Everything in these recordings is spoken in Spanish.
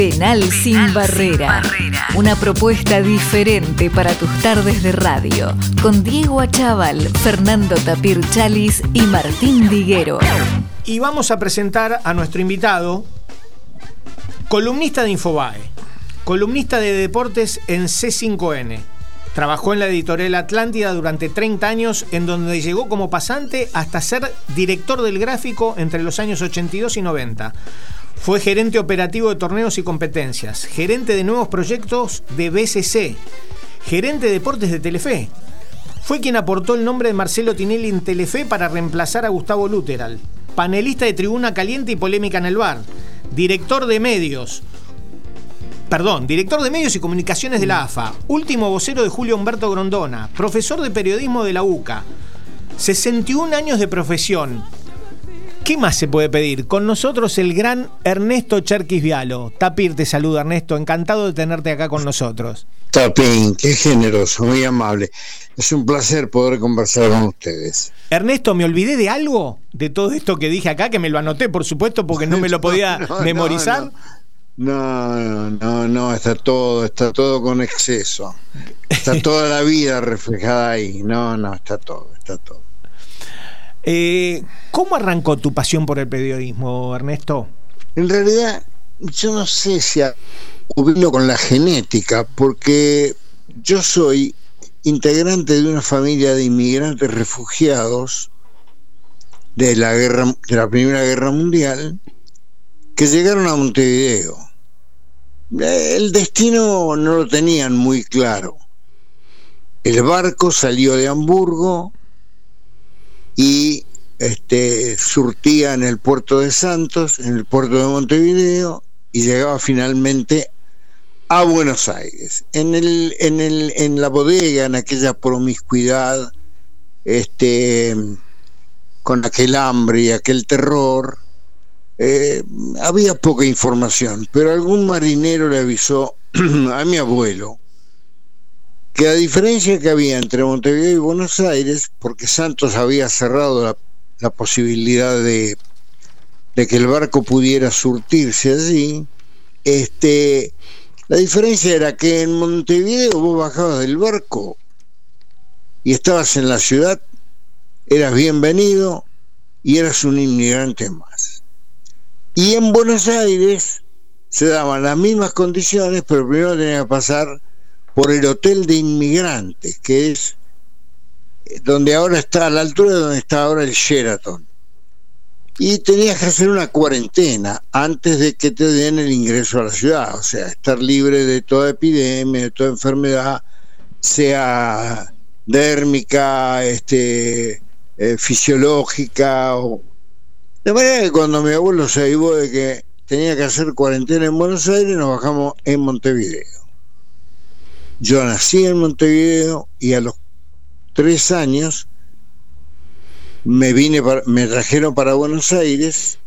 Penal, sin, barrera. Una propuesta diferente para tus tardes de radio. Con Diego Achával, Fernando Tapir Chalis y Martín Diguero. Y vamos a presentar a nuestro invitado, columnista de Infobae, columnista de deportes en C5N. Trabajó en la editorial Atlántida durante 30 años, en donde llegó como pasante hasta ser director del gráfico entre los años 82 y 90. Fue gerente operativo de torneos y competencias, gerente de nuevos proyectos de BCC, gerente de deportes de Telefe. Fue quien aportó el nombre de Marcelo Tinelli en Telefe para reemplazar a Gustavo Luteral. Panelista de Tribuna Caliente y Polémica en el Bar. Director de medios, perdón, director de medios y comunicaciones de la AFA, último vocero de Julio Humberto Grondona, profesor de periodismo de la UCA, 61 años de profesión. ¿Qué más se puede pedir? Con nosotros el gran Ernesto Cherquis Vialo. Tapir te saluda, Ernesto. Encantado de tenerte acá con nosotros. Tapín, qué generoso, muy amable. Es un placer poder conversar con ustedes. Ernesto, ¿me olvidé de algo? De todo esto que dije acá, que me lo anoté, por supuesto, porque no me lo podía memorizar. No, no, no, está todo, está todo con exceso. Está toda la vida reflejada ahí. No, no, está todo, está todo. Eh, ¿Cómo arrancó tu pasión por el periodismo, Ernesto? En realidad, yo no sé si hubo con la genética, porque yo soy integrante de una familia de inmigrantes refugiados de la guerra de la Primera Guerra Mundial que llegaron a Montevideo el destino no lo tenían muy claro. El barco salió de Hamburgo y este, surtía en el puerto de Santos, en el puerto de Montevideo, y llegaba finalmente a Buenos Aires. En, el, en, el, en la bodega, en aquella promiscuidad, este, con aquel hambre y aquel terror, eh, había poca información, pero algún marinero le avisó a mi abuelo que a diferencia que había entre Montevideo y Buenos Aires, porque Santos había cerrado la, posibilidad de, que el barco pudiera surtirse allí, este, la diferencia era que en Montevideo vos bajabas del barco y estabas en la ciudad, eras bienvenido y eras un inmigrante más. Y en Buenos Aires se daban las mismas condiciones, pero primero tenía que pasar por el hotel de inmigrantes, que es eh, donde ahora está, a la altura de donde está ahora el Sheraton. Y tenías que hacer una cuarentena antes de que te den el ingreso a la ciudad, o sea, estar libre de toda epidemia, de toda enfermedad, sea dérmica, este, eh, fisiológica o, de manera que cuando mi abuelo se avivó de que tenía que hacer cuarentena en Buenos Aires, nos bajamos en Montevideo. Yo nací en Montevideo y a los tres años me vine me trajeron para Buenos Aires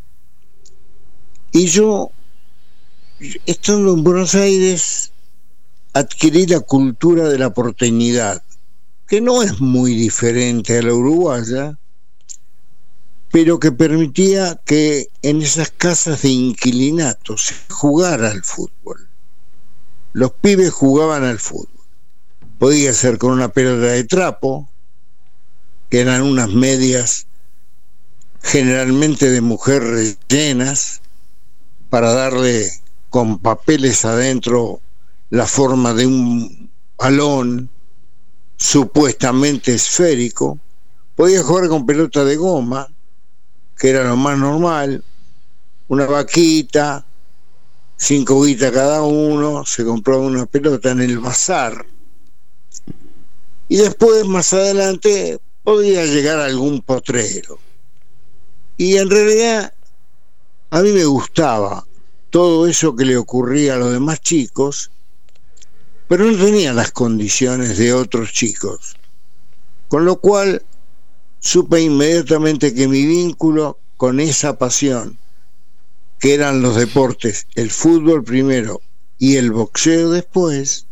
y yo estando en Buenos Aires adquirí la cultura de la porteñidad que no es muy diferente a la uruguaya pero que permitía que en esas casas de inquilinatos se jugara al fútbol. Los pibes jugaban al fútbol. Podía ser con una pelota de trapo, que eran unas medias generalmente de mujer rellenas, para darle con papeles adentro la forma de un balón supuestamente esférico. Podía jugar con pelota de goma, que era lo más normal, una vaquita, cinco guitas cada uno, se compraba una pelota en el bazar. Y después, más adelante, podía llegar algún potrero. Y en realidad, a mí me gustaba todo eso que le ocurría a los demás chicos, pero no tenía las condiciones de otros chicos. Con lo cual supe inmediatamente que mi vínculo con esa pasión, que eran los deportes, el fútbol primero y el boxeo después,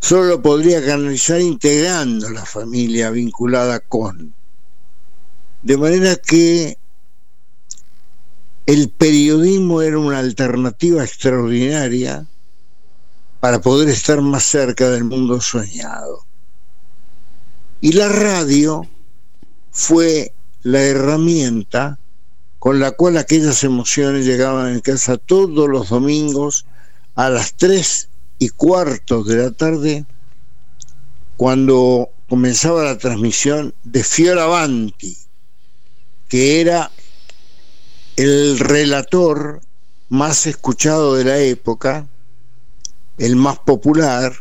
solo podría canalizar integrando la familia vinculada con. De manera que el periodismo era una alternativa extraordinaria para poder estar más cerca del mundo soñado. Y la radio fue la herramienta con la cual aquellas emociones llegaban en casa todos los domingos a las tres y cuarto de la tarde, cuando comenzaba la transmisión de Fioravanti, que era el relator más escuchado de la época, el más popular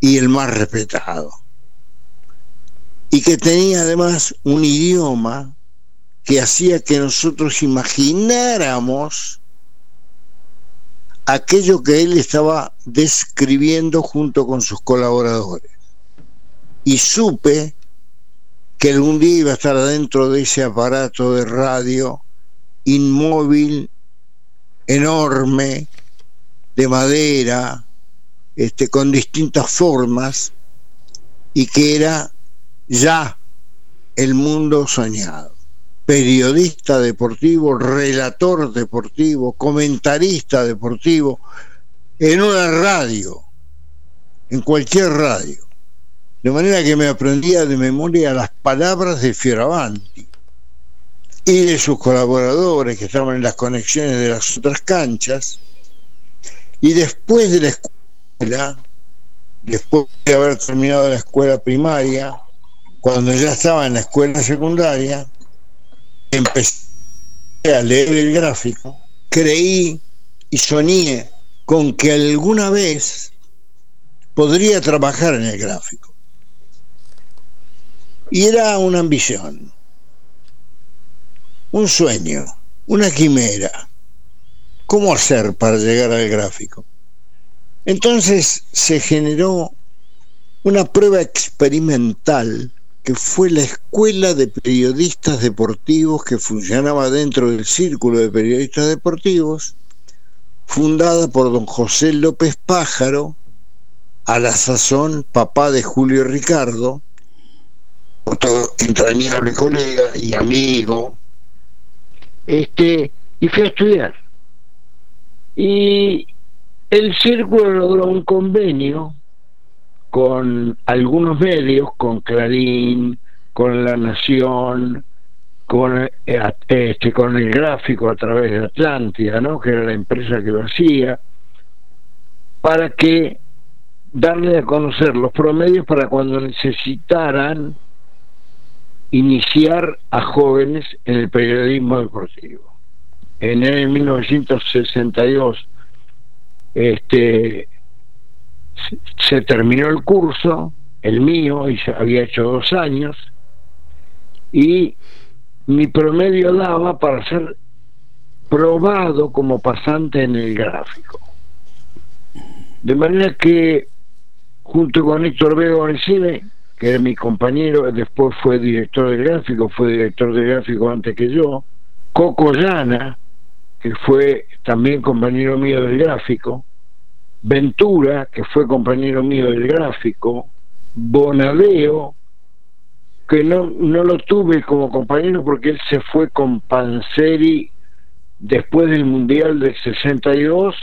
y el más respetado. Y que tenía además un idioma que hacía que nosotros imagináramos aquello que él estaba describiendo junto con sus colaboradores. Y supe que algún día iba a estar dentro de ese aparato de radio inmóvil, enorme, de madera, este, con distintas formas, y que era ya el mundo soñado. Periodista deportivo, relator deportivo, comentarista deportivo, en una radio, en cualquier radio. De manera que me aprendía de memoria las palabras de Fioravanti y de sus colaboradores que estaban en las conexiones de las otras canchas. Y después de la escuela, después de haber terminado la escuela primaria, cuando ya estaba en la escuela secundaria, empecé a leer el gráfico, creí y soñé con que alguna vez podría trabajar en el gráfico. Y era una ambición, un sueño, una quimera. ¿Cómo hacer para llegar al gráfico? Entonces se generó una prueba experimental que fue la Escuela de Periodistas Deportivos que funcionaba dentro del Círculo de Periodistas Deportivos, fundada por don José López Pájaro, a la sazón papá de Julio Ricardo, otro entrañable colega y amigo, este, y fui a estudiar. Y el círculo logró un convenio con algunos medios, con Clarín, con La Nación, con, eh, este, con el gráfico a través de Atlántida, ¿no? que era la empresa que lo hacía, para que darle a conocer los promedios para cuando necesitaran iniciar a jóvenes en el periodismo deportivo. En el 1962 este, se terminó el curso, el mío, y había hecho dos años, y mi promedio daba para ser probado como pasante en el gráfico. De manera que, junto con Héctor Vega Bonesine, que era mi compañero, después fue director del gráfico, fue director del gráfico antes que yo, Coco Llana, que fue también compañero mío del gráfico, Ventura, que fue compañero mío del gráfico, Bonadeo, que no, no lo tuve como compañero porque él se fue con Panseri después del Mundial del 62.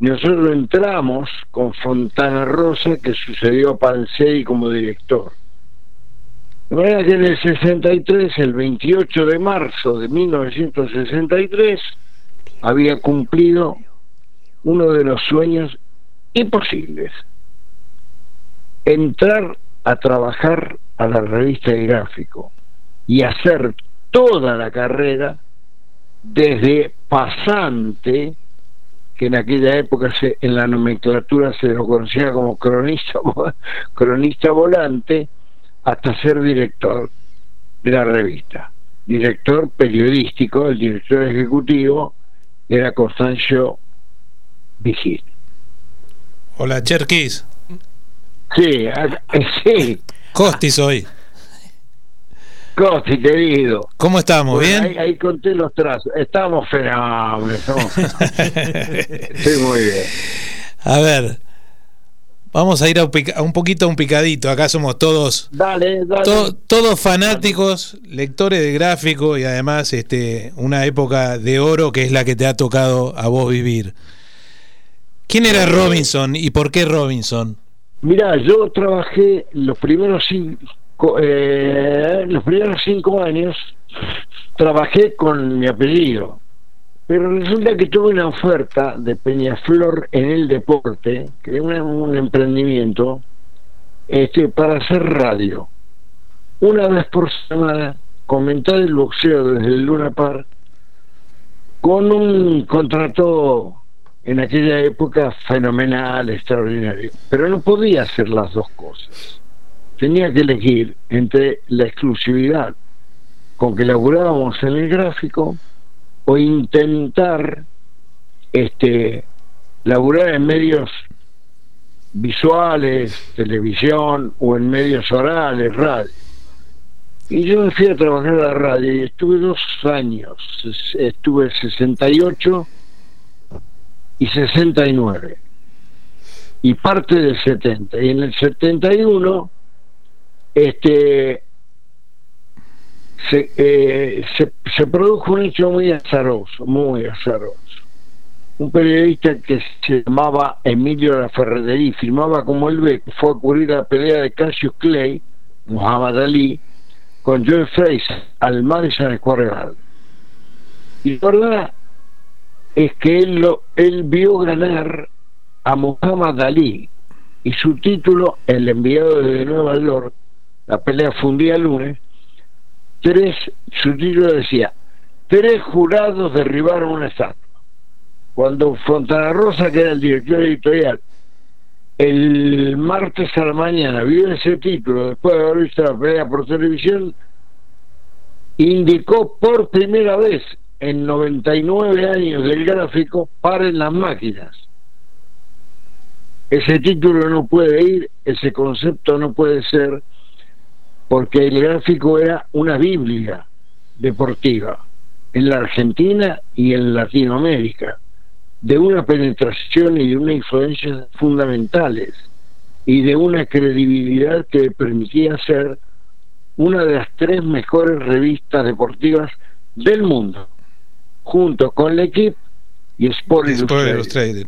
Nosotros entramos con Fontana Rosa, que sucedió a Panseri como director. De manera que en el 63, el 28 de marzo de 1963, había cumplido uno de los sueños imposibles. Entrar a trabajar a la revista de gráfico y hacer toda la carrera desde pasante, que en aquella época en la nomenclatura se lo conocía como cronista, cronista volante, hasta ser director de la revista. Director periodístico, el director ejecutivo era Constancio Vigil. Hola, Cherkis. Sí, sí. Costi soy. Costi, querido. ¿Cómo estamos? ¿Bien? Ahí, conté los trazos. Estamos fenómenos. sí, muy bien. A ver, Vamos a ir a un, poquito a un picadito. Acá somos todos. Dale, dale. todos fanáticos, lectores de gráfico y además este, una época de oro que es la que te ha tocado a vos vivir. ¿Quién era Robinson y por qué Robinson? Mira, yo trabajé los primeros cinco, eh, los primeros cinco años, trabajé con mi apellido. Pero resulta que tuve una oferta de Peñaflor en el deporte, que es un, emprendimiento, este, para hacer radio. Una vez por semana, comentar el boxeo desde el Luna Park, con un contrato en aquella época fenomenal, extraordinario. Pero no podía hacer las dos cosas. Tenía que elegir entre la exclusividad con que laburábamos en el gráfico o intentar este laburar en medios visuales, televisión o en medios orales, radio. Y yo me fui a trabajar a la radio y estuve dos años, estuve 68 y 69 y parte del 70 y en el 71 este eh, se, se, produjo un hecho muy azaroso, muy azaroso. Un periodista que se llamaba Emilio La Ferretería, firmaba como el ve, fue a cubrir la pelea de Cassius Clay, Muhammad Ali, con Joe Fraser al Madison Square Garden. Y la verdad es que él, lo, él vio ganar a Muhammad Ali y su título, El enviado de Nueva York, la pelea fue un día lunes, tres, su título decía, tres jurados derribaron una estatua. Cuando Fontana Rosa, que era el director editorial, el martes a la mañana vio ese título, después de haber visto la pelea por televisión, indicó por primera vez en 99 años del gráfico, paren las máquinas. Ese título no puede ir, ese concepto no puede ser porque el gráfico era una Biblia deportiva en la Argentina y en Latinoamérica, de una penetración y de una influencia fundamentales y de una credibilidad que permitía ser una de las tres mejores revistas deportivas del mundo, junto con el equipo y Sport, Illustrated.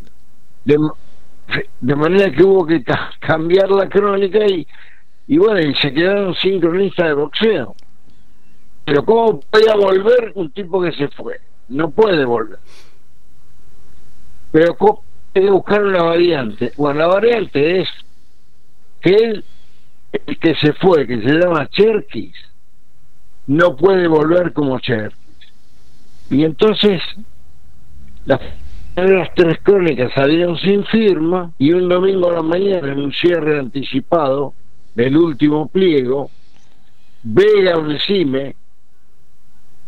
De, de manera que hubo que cambiar la crónica y y bueno, y se quedaron sin cronista de boxeo. Pero ¿cómo podía volver un tipo que se fue? No puede volver. Pero ¿cómo puede buscar una variante? Bueno, la variante es que él, el que se fue, que se llama Cherkis, no puede volver como Cherkis. Y entonces las las tres crónicas salieron sin firma y un domingo a la mañana en un cierre anticipado el último pliego, Vega Onesime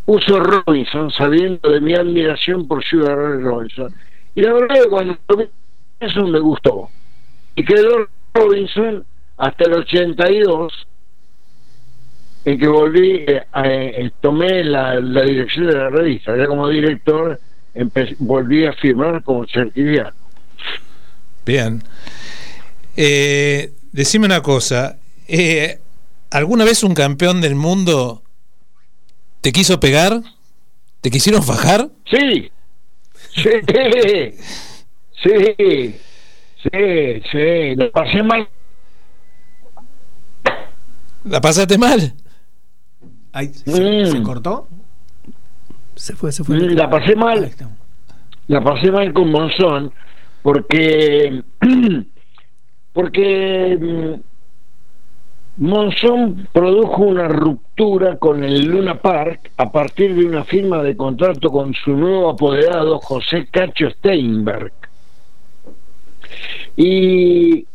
puso Robinson sabiendo de mi admiración por Sugar Robinson. Y la verdad que cuando eso me gustó. Y quedó Robinson hasta el 82, en que volví, eh, eh, tomé la, dirección de la revista. Ya como director volví a firmar como certificado. Bien. Eh, decime una cosa, eh, ¿alguna vez un campeón del mundo te quiso pegar? ¿Te quisieron fajar? Sí, sí, sí, sí, sí, la pasé mal. ¿La pasaste mal? ¿Se, mm. cortó? Se fue, se fue. Mm, la pasé mal. La pasé mal con Monzón porque porque mm, Monzón produjo una ruptura con el Luna Park a partir de una firma de contrato con su nuevo apoderado José Cacho Steinberg. Y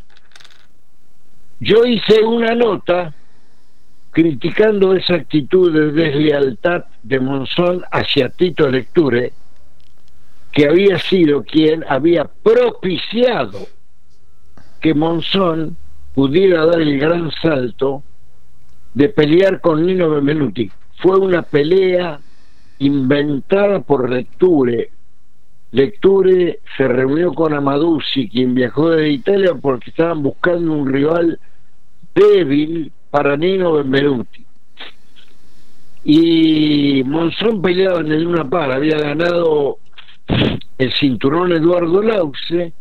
yo hice una nota criticando esa actitud de deslealtad de Monzón hacia Tito Lecture, que había sido quien había propiciado que Monzón pudiera dar el gran salto de pelear con Nino Benvenuti. Fue una pelea inventada por Lecture, Lecture se reunió con Amadusi, quien viajó de Italia porque estaban buscando un rival débil para Nino Benvenuti. Y Monzón peleaba en el Luna Par, había ganado el cinturón Eduardo Lauce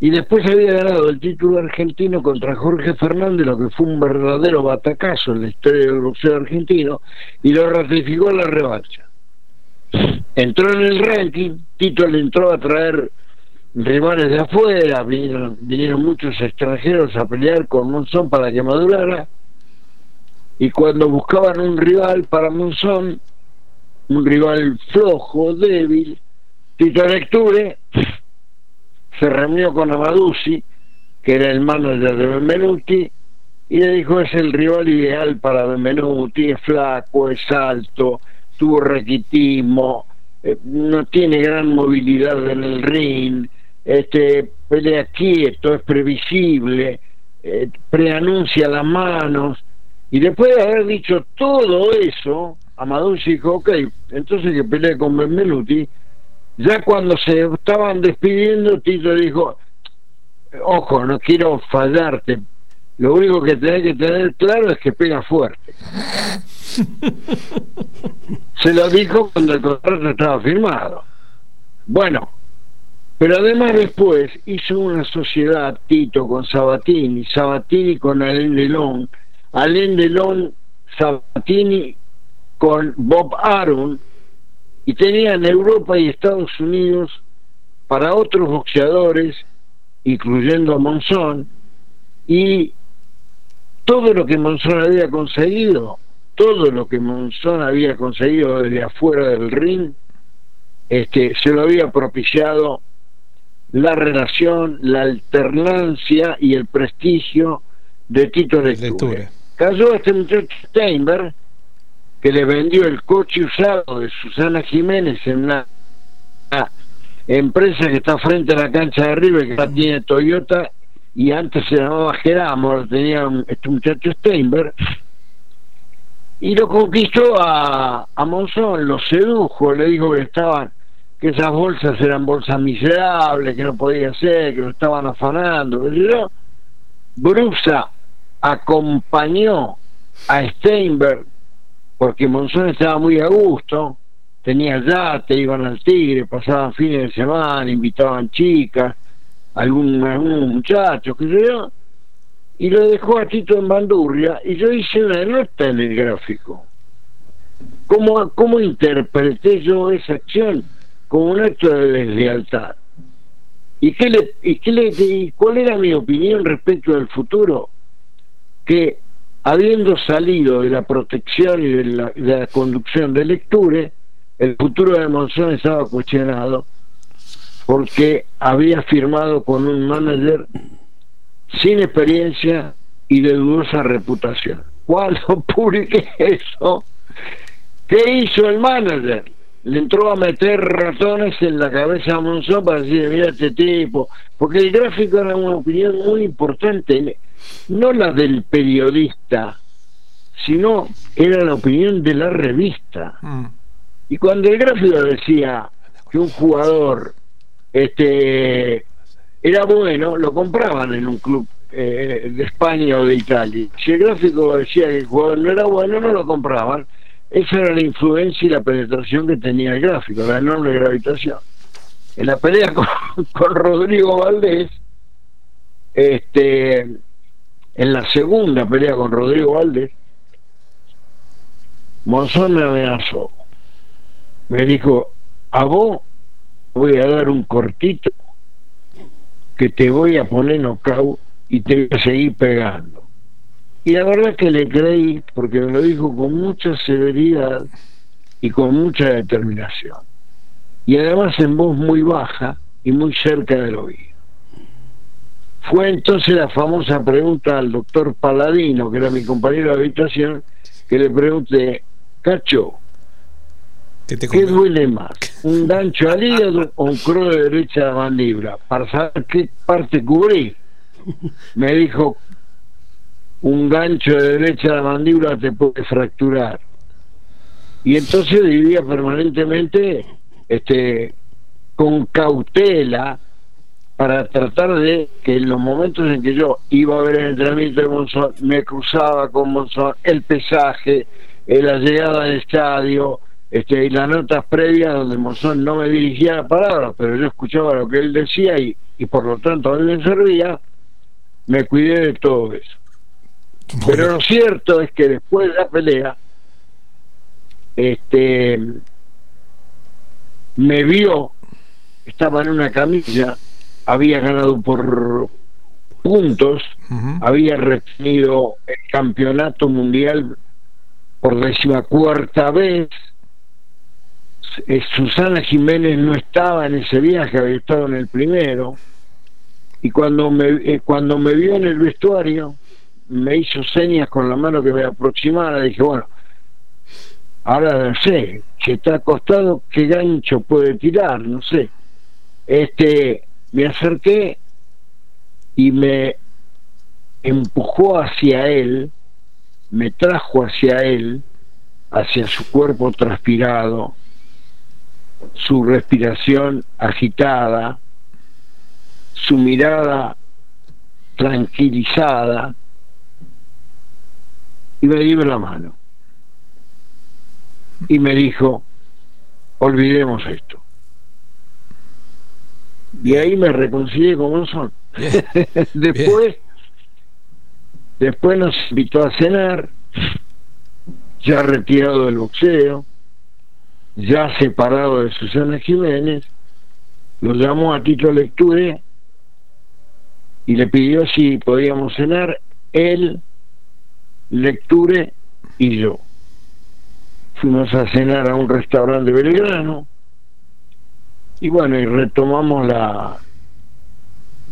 y después había ganado el título argentino contra Jorge Fernández, lo que fue un verdadero batacazo en la historia del boxeo argentino, y lo ratificó en la revancha. Entró en el ranking, Tito le entró a traer rivales de afuera, vinieron, muchos extranjeros a pelear con Monzón para que madurara, y cuando buscaban un rival para Monzón, un rival flojo, débil, Tito Lecture se reunió con Amadusi, que era el manager de Benvenuti, y le dijo es el rival ideal para Benvenuti, es flaco, es alto, tuvo requitismo, eh, no tiene gran movilidad en el ring, este pelea quieto, es previsible, eh, preanuncia las manos, y después de haber dicho todo eso, Amadusi dijo, ok, entonces que pelee con Benvenuti, ya cuando se estaban despidiendo, Tito dijo, ojo, no quiero fallarte, lo único que tenés que tener claro es que pega fuerte. se lo dijo cuando el contrato estaba firmado. Bueno, pero además después hizo una sociedad Tito con Sabatini, Sabatini con Alain Delon, Alain Delon, Sabatini con Bob Arum, y tenía en Europa y Estados Unidos para otros boxeadores, incluyendo a Monzón, y todo lo que Monzón había conseguido, todo lo que Monzón había conseguido desde afuera del ring, este, se lo había propiciado la relación, la alternancia y el prestigio de Tito Lecture. Cayó este muchacho Steinberg, que le vendió el coche usado de Susana Jiménez en una, empresa que está frente a la cancha de River, que ya tiene Toyota, y antes se llamaba Geramo, tenía este muchacho Steinberg, y lo conquistó a, a Monzón, lo sedujo, le dijo que estaban que esas bolsas eran bolsas miserables, que no podía ser, que lo estaban afanando. Brusa acompañó a Steinberg porque Monzón estaba muy a gusto, tenía yate, iban al Tigre, pasaban fines de semana, invitaban chicas, algún, algún muchacho, qué sé yo, y lo dejó a Tito en Bandurria, y yo hice una nota en el gráfico. ¿Cómo, cómo interpreté yo esa acción? Como un acto de deslealtad. ¿Y, qué le, y, le, y cuál era mi opinión respecto del futuro? Que habiendo salido de la protección y de la, conducción de lecture, el futuro de Monzón estaba cuestionado porque había firmado con un manager sin experiencia y de dudosa reputación. Cuando publiqué eso, ¿qué hizo el manager? Le entró a meter ratones en la cabeza a Monzón para decir, mira este tipo, porque el gráfico era una opinión muy importante no la del periodista, sino era la opinión de la revista. Mm. Y cuando el gráfico decía que un jugador este era bueno, lo compraban en un club eh, de España o de Italia. Si el gráfico decía que el jugador no era bueno, no lo compraban. Esa era la influencia y la penetración que tenía el gráfico, la enorme gravitación. En la pelea con, Rodrigo Valdés, este en la segunda pelea con Rodrigo Valdés, Monzón me amenazó. Me dijo, a vos voy a dar un cortito que te voy a poner nocaut y te voy a seguir pegando. Y la verdad que le creí porque me lo dijo con mucha severidad y con mucha determinación. Y además en voz muy baja y muy cerca del oído. Fue entonces la famosa pregunta al doctor Paladino, que era mi compañero de habitación, que le pregunté, Cacho, ¿qué, duele más? ¿Un gancho al hígado o un crono de derecha de la mandíbula? Para saber qué parte cubrí. Me dijo, un gancho de derecha de la mandíbula te puede fracturar. Y entonces vivía permanentemente este con cautela para tratar de que en los momentos en que yo iba a ver el entrenamiento de Monzón, me cruzaba con Monzón, el pesaje, eh, la llegada al estadio, este, y las notas previas donde Monzón no me dirigía la palabra, pero yo escuchaba lo que él decía y, y por lo tanto a él le servía, me cuidé de todo eso. Pero lo cierto es que después de la pelea, este me vio, estaba en una camilla, había ganado por puntos, había retenido el campeonato mundial por decimacuarta vez. Eh, Susana Jiménez no estaba en ese viaje, había estado en el primero. Y cuando me, eh, cuando me vio en el vestuario, me hizo señas con la mano que me aproximara. Dije, bueno, ahora sé, si está acostado, qué gancho puede tirar, no sé. Este, me acerqué y me empujó hacia él, me trajo hacia él, hacia su cuerpo transpirado, su respiración agitada, su mirada tranquilizada, y me dio la mano. Y me dijo, olvidemos esto. Y ahí me reconcilié con Monzón. después, después nos invitó a cenar, ya retirado del boxeo, ya separado de Susana Jiménez, lo llamó a Tito Lecture y le pidió si podíamos cenar él, Lecture y yo. Fuimos a cenar a un restaurante de Belgrano. Y bueno, y retomamos la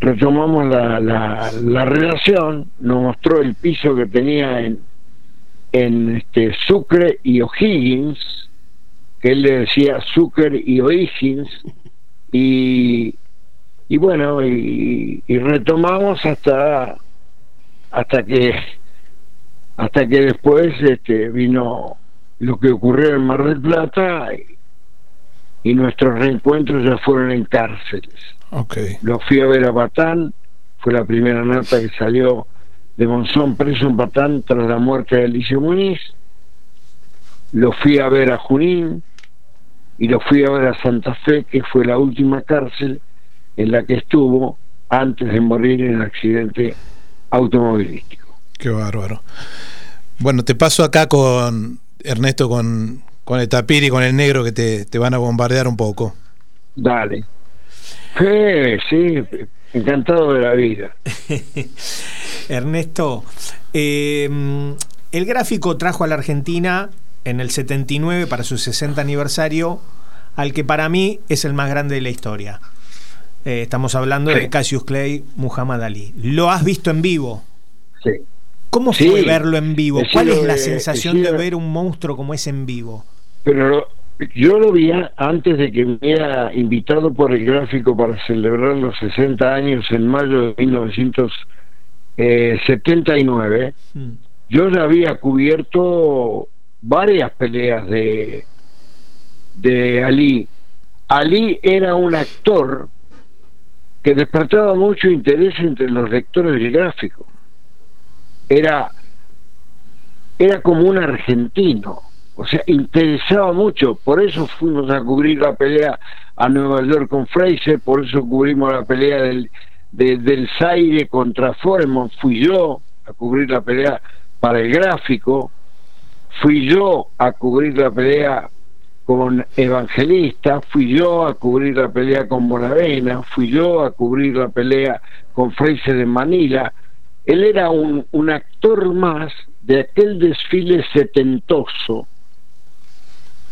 retomamos la, la, la relación, nos mostró el piso que tenía en, en este Sucre y O'Higgins, que él le decía Sucre y O'Higgins, y, y bueno, y, y, retomamos hasta hasta que hasta que después este vino lo que ocurrió en Mar del Plata y nuestros reencuentros ya fueron en cárceles. Okay. Lo fui a ver a Batán, fue la primera nota que salió de Monzón preso en Batán tras la muerte de Alicia Muniz. Lo fui a ver a Junín y lo fui a ver a Santa Fe, que fue la última cárcel en la que estuvo antes de morir en el accidente automovilístico. Qué bárbaro. Bueno, te paso acá con Ernesto, con con el tapir y con el negro que te, te van a bombardear un poco. Dale. Sí, sí, encantado de la vida. Ernesto, eh, el gráfico trajo a la Argentina en el 79 para su 60 aniversario al que para mí es el más grande de la historia. Eh, estamos hablando sí. de Cassius Clay, Muhammad Ali. ¿Lo has visto en vivo? Sí. ¿Cómo fue sí. verlo en vivo? ¿Cuál es la sensación de ver un monstruo como ese en vivo? pero yo lo vi antes de que me hubiera invitado por el gráfico para celebrar los 60 años en mayo de 1979. Mm. Yo ya había cubierto varias peleas de, de Ali. Ali era un actor que despertaba mucho interés entre los lectores del gráfico. Era, era como un argentino. O sea, interesaba mucho, por eso fuimos a cubrir la pelea a Nueva York con Fraser, por eso cubrimos la pelea del, de, del Zaire contra Foreman, fui yo a cubrir la pelea para el gráfico, fui yo a cubrir la pelea con Evangelista, fui yo a cubrir la pelea con Bonavena, fui yo a cubrir la pelea con Fraser en Manila. Él era un, un actor más de aquel desfile setentoso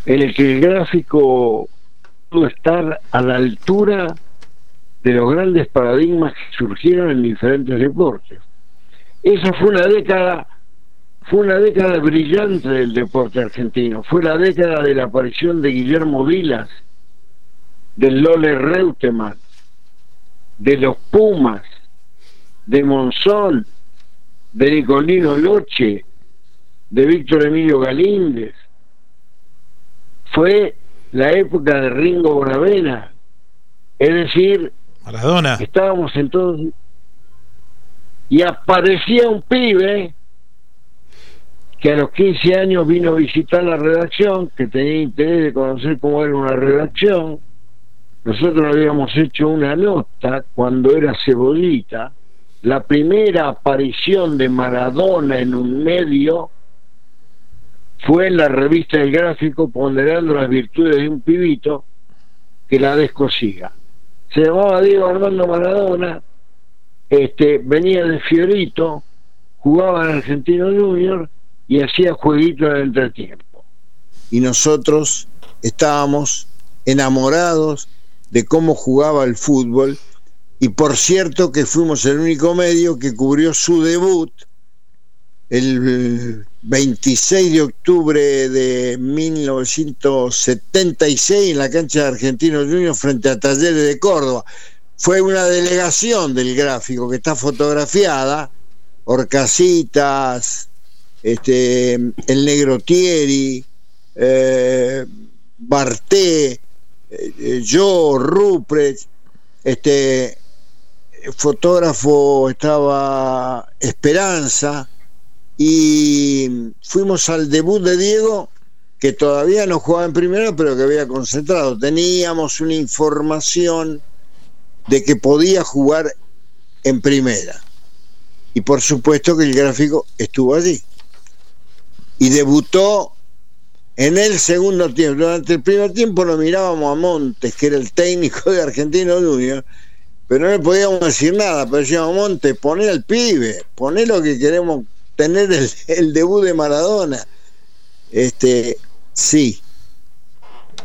en el que el gráfico pudo estar a la altura de los grandes paradigmas que surgieron en diferentes deportes. Esa fue una década, fue una década brillante del deporte argentino, fue la década de la aparición de Guillermo Vilas, del Lole Reutemann, de los Pumas, de Monzón, de Nicolino Loche, de Víctor Emilio Galíndez, fue la época de Ringo Bonavena, Es decir, Maradona. estábamos entonces y aparecía un pibe que a los 15 años vino a visitar la redacción, que tenía interés de conocer cómo era una redacción. Nosotros habíamos hecho una nota cuando era cebollita, la primera aparición de Maradona en un medio fue en la revista El Gráfico ponderando las virtudes de un pibito que la descosía. Se llamaba Diego Armando Maradona, este, venía de Fiorito, jugaba en Argentino Junior y hacía jueguitos de entretiempo. Y nosotros estábamos enamorados de cómo jugaba el fútbol y por cierto que fuimos el único medio que cubrió su debut el 26 de octubre de 1976 en la cancha de Argentino Junior frente a Talleres de Córdoba. Fue una delegación del gráfico que está fotografiada, Orcasitas, este, el Negro Thierry, eh, Barté, eh, yo, Rupert, este fotógrafo estaba Esperanza, y fuimos al debut de Diego, que todavía no jugaba en primera, pero que había concentrado. Teníamos una información de que podía jugar en primera. Y por supuesto que el gráfico estuvo allí. Y debutó en el segundo tiempo. Durante el primer tiempo lo mirábamos a Montes, que era el técnico de Argentino Junior, pero no le podíamos decir nada. Pero decíamos, Montes, poné al pibe, poné lo que queremos tener el, debut de Maradona. Este, sí,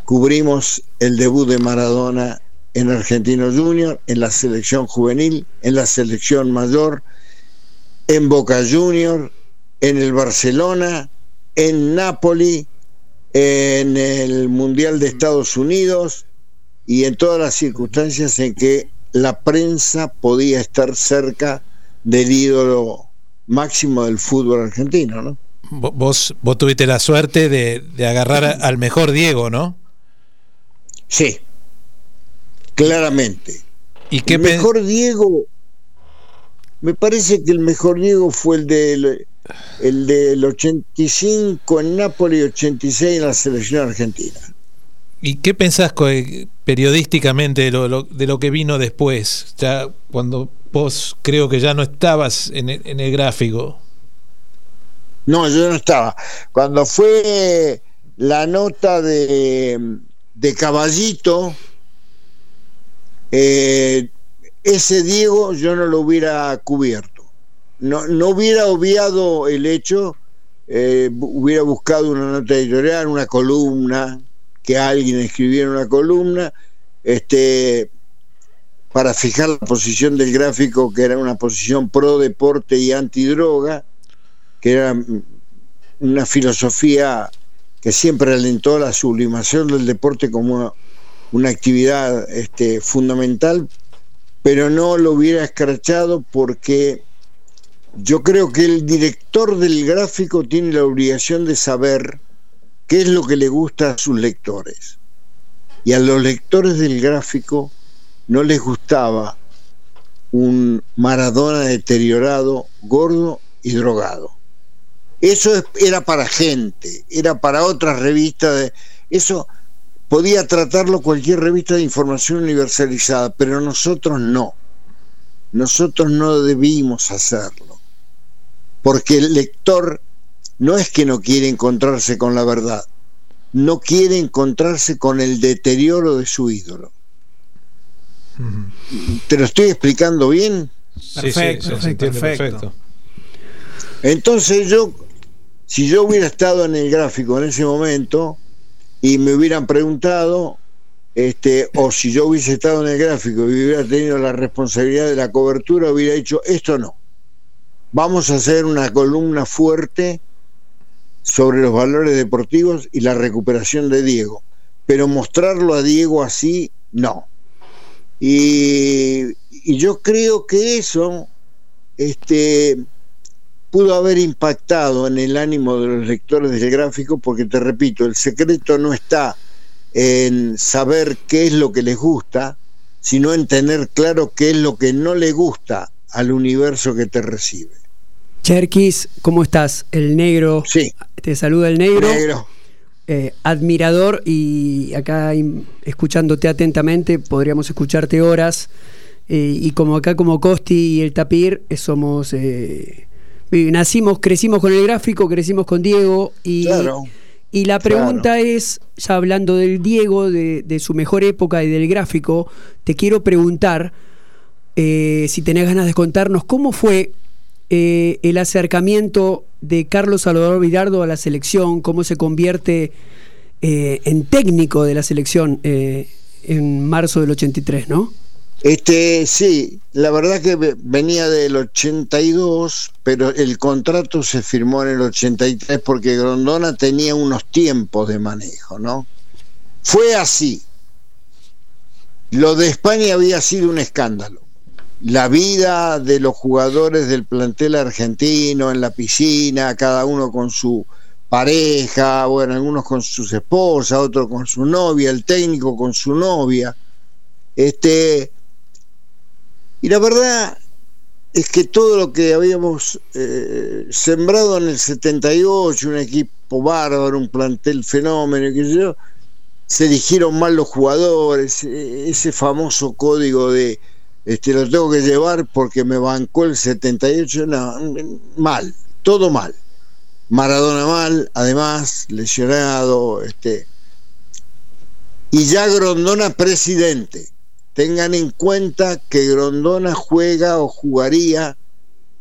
cubrimos el debut de Maradona en Argentino Junior, en la selección juvenil, en la selección mayor, en Boca Junior, en el Barcelona, en Napoli, en el Mundial de Estados Unidos y en todas las circunstancias en que la prensa podía estar cerca del ídolo máximo del fútbol argentino, ¿no? Vos, vos tuviste la suerte de, agarrar al mejor Diego, ¿no? Sí, claramente. ¿Y qué el mejor Diego, me parece que el mejor Diego fue el del, el del 85 en Nápoles y 86 en la selección argentina. ¿Y qué pensás periodísticamente de lo, de lo que vino después? Ya cuando Vos creo que ya no estabas en el, gráfico. No, yo no estaba. Cuando fue la nota de, de Caballito, eh, ese Diego yo no lo hubiera cubierto. No, no hubiera obviado el hecho, eh, hubiera buscado una nota editorial, una columna, que alguien escribiera una columna, este, para fijar la posición del gráfico, que era una posición pro deporte y antidroga, que era una filosofía que siempre alentó la sublimación del deporte como una, actividad este, fundamental, pero no lo hubiera escrachado porque yo creo que el director del gráfico tiene la obligación de saber qué es lo que le gusta a sus lectores. Y a los lectores del gráfico no les gustaba un Maradona deteriorado, gordo y drogado. Eso era para gente, era para otras revistas. Eso podía tratarlo cualquier revista de información universalizada, pero nosotros no. Nosotros no debimos hacerlo. Porque el lector no es que no quiere encontrarse con la verdad, no quiere encontrarse con el deterioro de su ídolo. ¿Te lo estoy explicando bien? Perfecto, perfecto, Entonces yo, si yo hubiera estado en el gráfico en ese momento y me hubieran preguntado, este, o si yo hubiese estado en el gráfico y hubiera tenido la responsabilidad de la cobertura, hubiera dicho, esto no. Vamos a hacer una columna fuerte sobre los valores deportivos y la recuperación de Diego. Pero mostrarlo a Diego así, no. Y, yo creo que eso este, pudo haber impactado en el ánimo de los lectores del gráfico, porque te repito, el secreto no está en saber qué es lo que les gusta, sino en tener claro qué es lo que no le gusta al universo que te recibe. Cherkis, ¿cómo estás? El negro. Sí. Te saluda el negro. Negro. Eh, admirador y acá escuchándote atentamente, podríamos escucharte horas. Eh, y como acá como Costi y el Tapir, eh, somos... nacimos, crecimos con el gráfico, crecimos con Diego y... Y la pregunta es, ya hablando del Diego, de, de, su mejor época y del gráfico, te quiero preguntar, si tenés ganas de contarnos, ¿cómo fue eh, el acercamiento de Carlos Salvador Villardo a la selección, cómo se convierte eh, en técnico de la selección eh, en marzo del 83, ¿no? Este, sí, la verdad que venía del 82, pero el contrato se firmó en el 83 porque Grondona tenía unos tiempos de manejo, ¿no? Fue así. Lo de España había sido un escándalo la vida de los jugadores del plantel argentino en la piscina, cada uno con su pareja, bueno, algunos con sus esposas, otros con su novia, el técnico con su novia. Este, y la verdad es que todo lo que habíamos eh, sembrado en el 78, un equipo bárbaro, un plantel fenómeno, que yo, se eligieron mal los jugadores, e-, ese famoso código de este, lo tengo que llevar porque me bancó el 78, no, mal, todo mal. Maradona mal, además, lesionado, este. Y ya Grondona presidente. Tengan en cuenta que Grondona juega o jugaría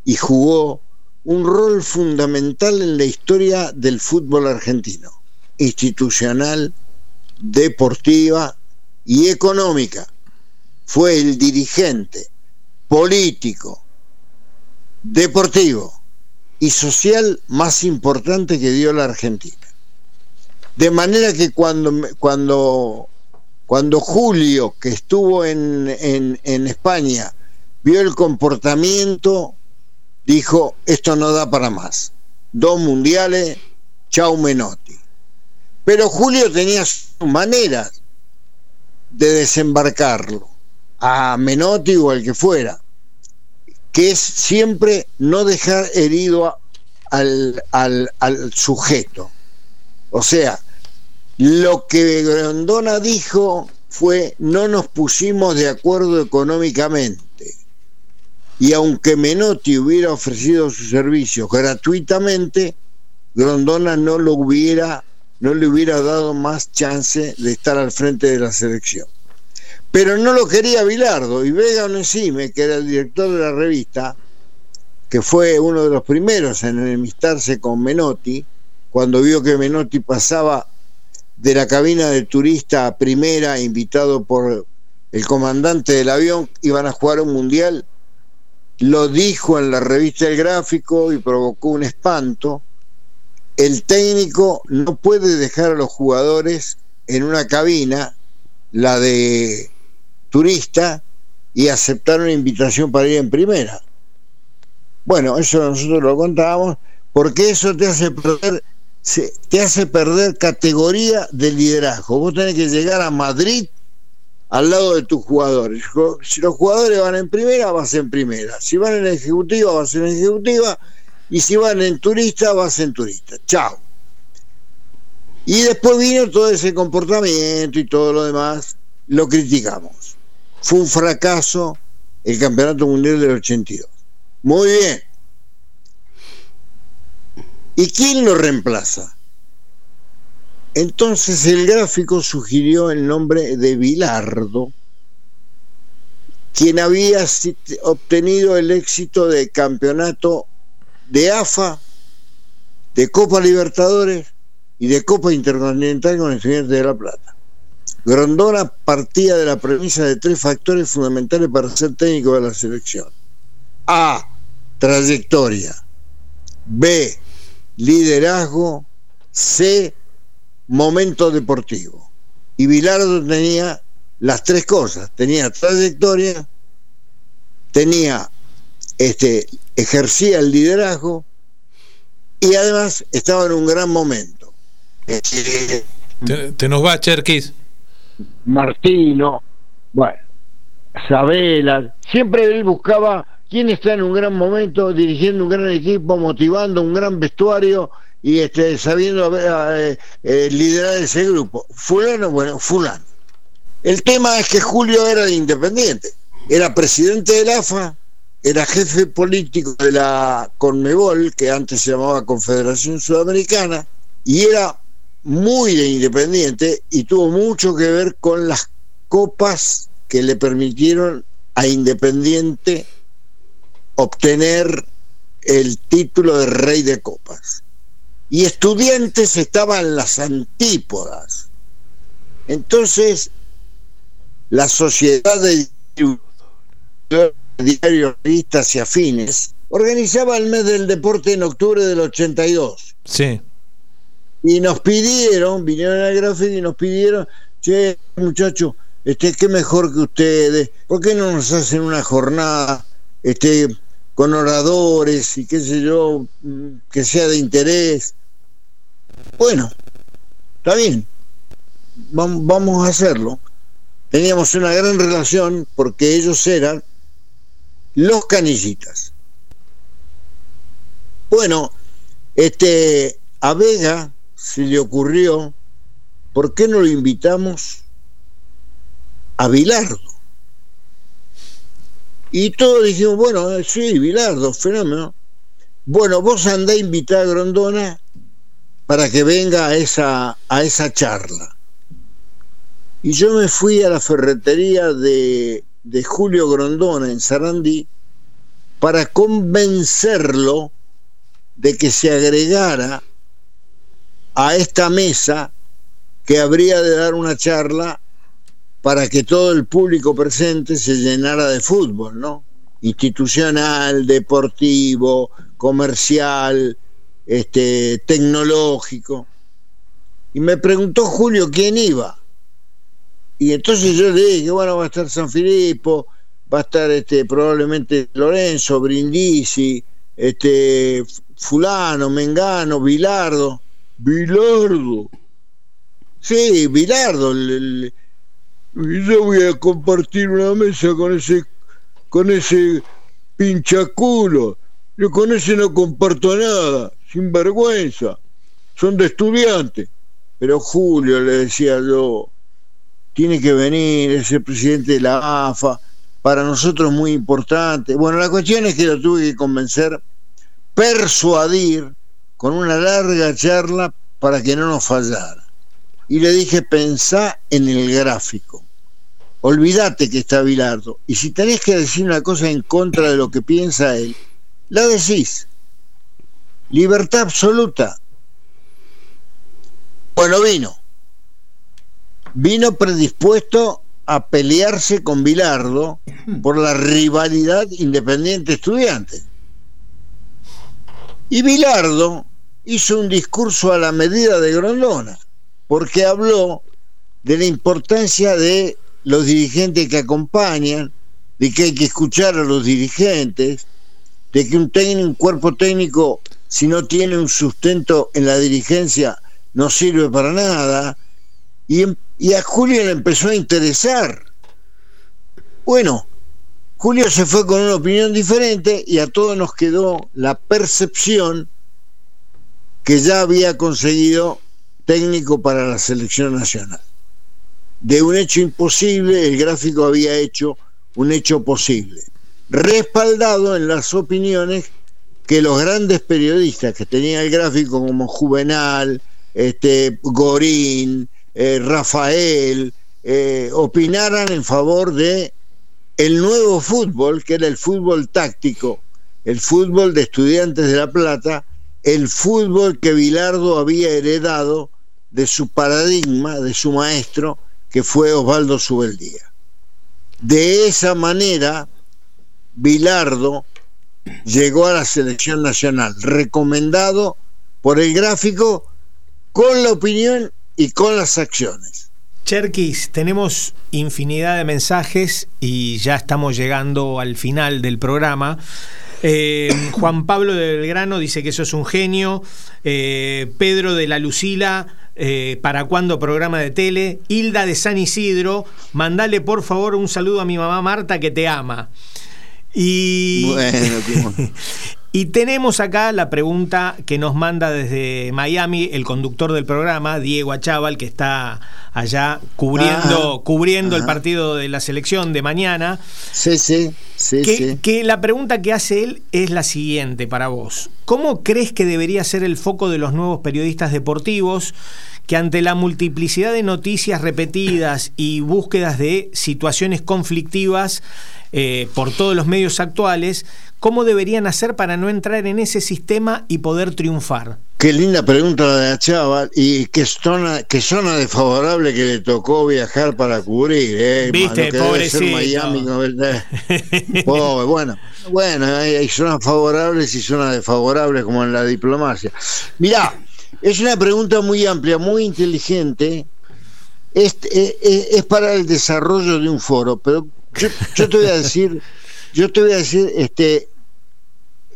y jugó un rol fundamental en la historia del fútbol argentino, institucional, deportiva y económica fue el dirigente político, deportivo y social más importante que dio la Argentina. De manera que cuando, cuando, cuando Julio, que estuvo en, en, España, vio el comportamiento, dijo, esto no da para más. Dos mundiales, chau Menotti. Pero Julio tenía sus maneras de desembarcarlo a Menotti o al que fuera, que es siempre no dejar herido al, al, al sujeto. O sea, lo que Grandona dijo fue no nos pusimos de acuerdo económicamente. Y aunque Menotti hubiera ofrecido sus servicios gratuitamente, Grondona no lo hubiera, no le hubiera dado más chance de estar al frente de la selección pero no lo quería Bilardo. Y Vega Onesime, que era el director de la revista, que fue uno de los primeros en enemistarse con Menotti, cuando vio que Menotti pasaba de la cabina de turista a primera, invitado por el comandante del avión, iban a jugar un mundial, lo dijo en la revista El Gráfico y provocó un espanto. El técnico no puede dejar a los jugadores en una cabina, la de turista y aceptar una invitación para ir en primera. Bueno, eso nosotros lo contábamos porque eso te hace perder te hace perder categoría de liderazgo. Vos tenés que llegar a Madrid al lado de tus jugadores. Si los jugadores van en primera, vas en primera. Si van en ejecutiva, vas en ejecutiva. Y si van en turista, vas en turista. Chao. Y después vino todo ese comportamiento y todo lo demás. Lo criticamos. Fue un fracaso el Campeonato Mundial del 82. Muy bien. ¿Y quién lo reemplaza? Entonces el gráfico sugirió el nombre de Bilardo, quien había obtenido el éxito de campeonato de AFA, de Copa Libertadores y de Copa Intercontinental con Estudiantes de La Plata. Grondona partía de la premisa de tres factores fundamentales para ser técnico de la selección. A. Trayectoria. B. Liderazgo. C. Momento deportivo. Y Bilardo tenía las tres cosas. Tenía trayectoria, tenía, este, ejercía el liderazgo y además estaba en un gran momento. te, nos va, Cherkis. Martino, bueno. Sabela, siempre él buscaba quién está en un gran momento, dirigiendo un gran equipo, motivando un gran vestuario y este, sabiendo eh, eh, liderar ese grupo. Fulano, bueno, fulano. El tema es que Julio era de independiente, era presidente del AFA, era jefe político de la Conmebol, que antes se llamaba Confederación Sudamericana, y era muy de independiente y tuvo mucho que ver con las copas que le permitieron a Independiente obtener el título de rey de copas. Y estudiantes estaban las antípodas. Entonces, la sociedad de diarios, revistas y afines organizaba el mes del deporte en octubre del 82. Sí. Y nos pidieron, vinieron al gráfico y nos pidieron, che, muchachos, este, qué mejor que ustedes, ¿por qué no nos hacen una jornada este, con oradores y qué sé yo, que sea de interés? Bueno, está bien, vamos a hacerlo. Teníamos una gran relación porque ellos eran los canillitas. Bueno, este, a Vega se le ocurrió, ¿por qué no lo invitamos a Bilardo? Y todos dijimos, bueno, eh, sí, Bilardo, fenómeno. Bueno, vos andá a invitar a Grondona para que venga a esa, a esa charla. Y yo me fui a la ferretería de, de Julio Grondona en Sarandí para convencerlo de que se agregara a esta mesa que habría de dar una charla para que todo el público presente se llenara de fútbol, ¿no? Institucional, deportivo, comercial, este, tecnológico. Y me preguntó Julio quién iba. Y entonces yo le dije, bueno, va a estar San Filippo, va a estar este, probablemente Lorenzo, Brindisi, este, fulano, Mengano, Bilardo. Bilardo. Sí, Bilardo. yo voy a compartir una mesa con ese, con ese pinchaculo. Yo con ese no comparto nada, sin vergüenza. Son de estudiantes. Pero Julio, le decía yo, tiene que venir, es el presidente de la AFA, para nosotros muy importante. Bueno, la cuestión es que lo tuve que convencer, persuadir con una larga charla para que no nos fallara. Y le dije, pensá en el gráfico. Olvídate que está Bilardo. Y si tenés que decir una cosa en contra de lo que piensa él, la decís. Libertad absoluta. Bueno, vino vino predispuesto a pelearse con Bilardo por la rivalidad independiente estudiante. Y Bilardo hizo un discurso a la medida de Grondona, porque habló de la importancia de los dirigentes que acompañan, de que hay que escuchar a los dirigentes, de que un, cuerpo técnico, si no tiene un sustento en la dirigencia, no sirve para nada, y, y a Julio le empezó a interesar. Bueno, Julio se fue con una opinión diferente y a todos nos quedó la percepción que ya había conseguido técnico para la selección nacional. De un hecho imposible, el gráfico había hecho un hecho posible, respaldado en las opiniones que los grandes periodistas que tenían el gráfico como Juvenal, este, Gorín, eh, Rafael, eh, opinaran en favor de el nuevo fútbol, que era el fútbol táctico, el fútbol de estudiantes de La Plata, el fútbol que Bilardo había heredado de su paradigma, de su maestro, que fue Osvaldo Subeldía. De esa manera, Bilardo llegó a la selección nacional, recomendado por el gráfico con la opinión y con las acciones. Cherkis, tenemos infinidad de mensajes y ya estamos llegando al final del programa. Eh, Juan Pablo de Belgrano dice que eso es un genio. Eh, Pedro de la Lucila eh, para cuándo programa de tele. Hilda de San Isidro, mandale por favor un saludo a mi mamá Marta que te ama. Y, y tenemos acá la pregunta que nos manda desde Miami el conductor del programa, Diego Achával, que está allá cubriendo, cubriendo el partido de la selección de mañana. Sí, sí, sí que, que la pregunta que hace él es la siguiente para vos. ¿Cómo crees que debería ser el foco de los nuevos periodistas deportivos que ante la multiplicidad de noticias repetidas y búsquedas de situaciones conflictivas eh, por todos los medios actuales, ¿cómo deberían hacer para no entrar en ese sistema y poder triunfar? Qué linda pregunta la de Achával y qué zona, qué zona desfavorable que le tocó viajar para cubrir, ¿eh? Viste, pobrecito. Miami, Pobre, bueno, bueno, hay, zonas favorables y zonas desfavorables como en la diplomacia. Mirá, es una pregunta muy amplia, muy inteligente. Es, es, eh, eh, es para el desarrollo de un foro, pero yo, te voy a decir, yo te voy a decir, este,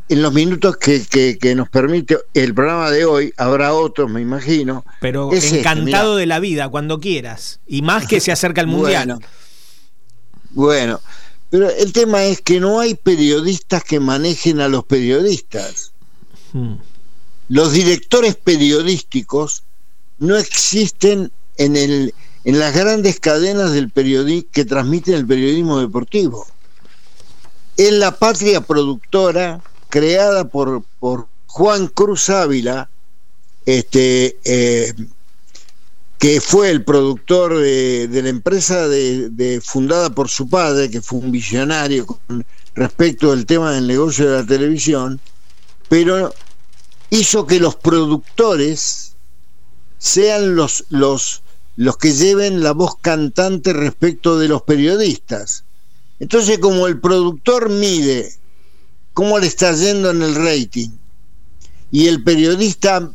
en los minutos que, nos permite el programa de hoy, habrá otros, me imagino. Pero este, encantado de la vida, cuando quieras. Y más que se acerca el mundial. Bueno, pero el tema es que no hay periodistas que manejen a los periodistas. Hmm. Los directores periodísticos no existen en el en las grandes cadenas del que transmiten el periodismo deportivo. Es la patria productora creada por, por Juan Cruz Ávila, este, eh, que fue el productor de, la empresa de, fundada por su padre, que fue un visionario respecto al tema del negocio de la televisión, pero hizo que los productores sean los, los los que lleven la voz cantante respecto de los periodistas. Entonces, como el productor mide cómo le está yendo en el rating. Y el periodista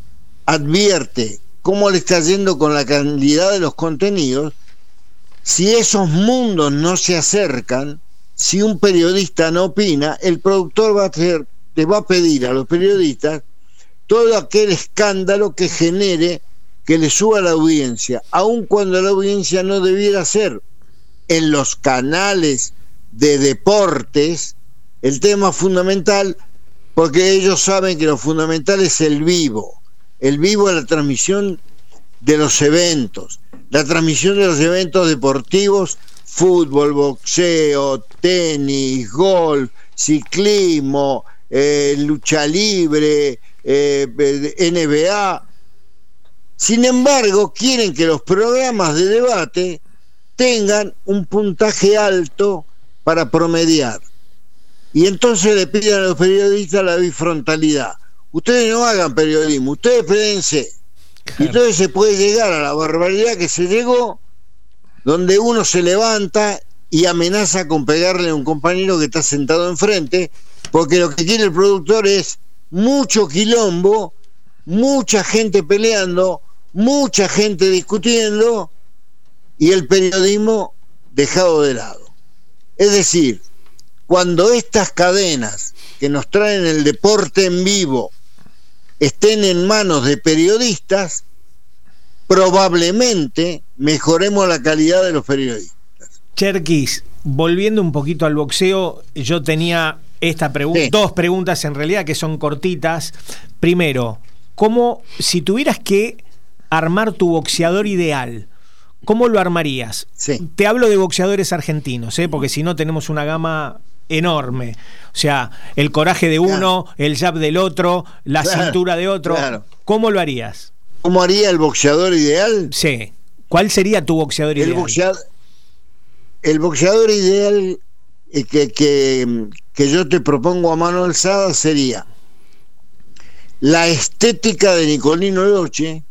advierte cómo le está yendo con la calidad de los contenidos, si esos mundos no se acercan, si un periodista no opina, el productor va a va a pedir a los periodistas todo aquel escándalo que genere que le suba la audiencia, aun cuando la audiencia no debiera ser en los canales de deportes el tema fundamental, porque ellos saben que lo fundamental es el vivo, el vivo es la transmisión de los eventos, la transmisión de los eventos deportivos, fútbol, boxeo, tenis, golf, ciclismo, eh, lucha libre, eh, NBA, sin embargo, quieren que los programas de debate tengan un puntaje alto para promediar. Y entonces le piden a los periodistas la bifrontalidad. Ustedes no hagan periodismo, ustedes pédense. Y entonces se puede llegar a la barbaridad que se llegó, donde uno se levanta y amenaza con pegarle a un compañero que está sentado enfrente, porque lo que quiere el productor es mucho quilombo, mucha gente peleando, mucha gente discutiendo y el periodismo dejado de lado. Es decir, cuando estas cadenas que nos traen el deporte en vivo estén en manos de periodistas, probablemente mejoremos la calidad de los periodistas. Cherkis, volviendo un poquito al boxeo, yo tenía esta pregunta, dos preguntas en realidad que son cortitas. Primero, ¿cómo si tuvieras que armar tu boxeador ideal, ¿cómo lo armarías? Te hablo de boxeadores argentinos, ¿eh? porque si no tenemos una gama enorme. O sea, el coraje de uno, el jab del otro, la cintura de otro. ¿Cómo lo harías? ¿Cómo haría el boxeador ideal? Sí. ¿Cuál sería tu boxeador el ideal? Boxeador, el boxeador ideal eh, que, que, que yo te propongo a mano alzada sería la estética de Nicolino Loche,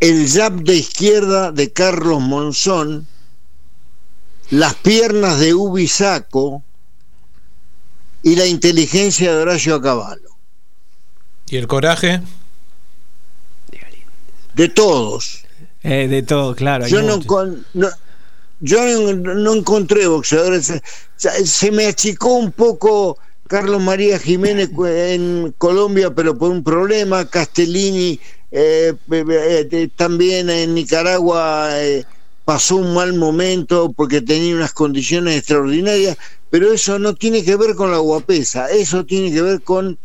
el jab de izquierda de Carlos Monzón, las piernas de Ubisaco y la inteligencia de Horacio Caballo. ¿Y el coraje? De todos. Eh, de todos, claro. Yo no, yo no, encontré boxeadores. Se me achicó un poco Carlos María Jiménez en Colombia, pero por un problema. Castellini eh, eh, también en Nicaragua pasó un mal momento porque tenía unas condiciones extraordinarias, pero eso no tiene que ver con la guapesa, eso tiene que ver con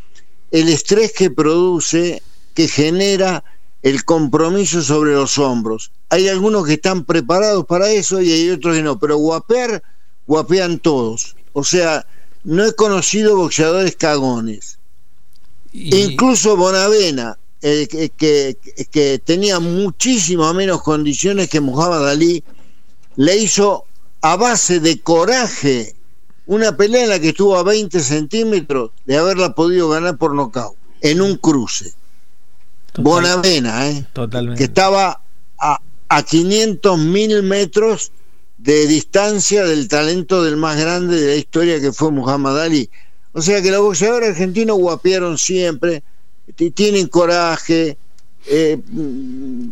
el estrés que produce, que genera el compromiso sobre los hombros. Hay algunos que están preparados para eso y hay otros que no, pero guapear, guapean todos. O sea, no he conocido boxeadores cagones. Incluso Bonavena, eh, que, que, tenía muchísimas menos condiciones que Muhammad Ali, le hizo a base de coraje una pelea en la que estuvo a 20 centímetros de haberla podido ganar por nocaut, en un cruce. Bonavena, ¿eh? que estaba a, a 500 mil metros de distancia del talento del más grande de la historia que fue Muhammad Ali. O sea que los boxeadores argentinos guapearon siempre, tienen coraje, eh, mm,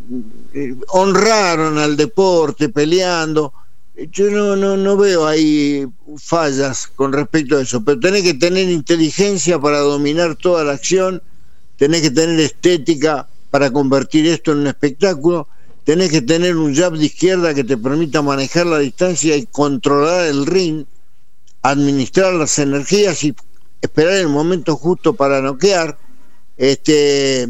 honraron al deporte peleando. Yo no, no, no veo ahí fallas con respecto a eso, pero tenés que tener inteligencia para dominar toda la acción, tenés que tener estética para convertir esto en un espectáculo, tenés que tener un jab de izquierda que te permita manejar la distancia y controlar el ring, administrar las energías y esperar el momento justo para noquear este,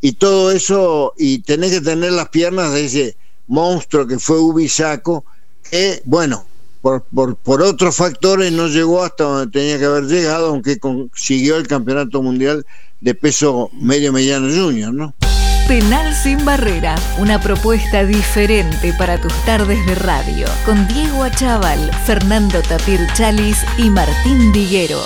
y todo eso, y tenés que tener las piernas de ese monstruo que fue Ubisaco, que, bueno, por, por, por otros factores no llegó hasta donde tenía que haber llegado, aunque consiguió el campeonato mundial de peso medio mediano junior, ¿no? Penal sin barrera, una propuesta diferente para tus tardes de radio, con Diego Achával, Fernando Tapir Chalis y Martín Viguero.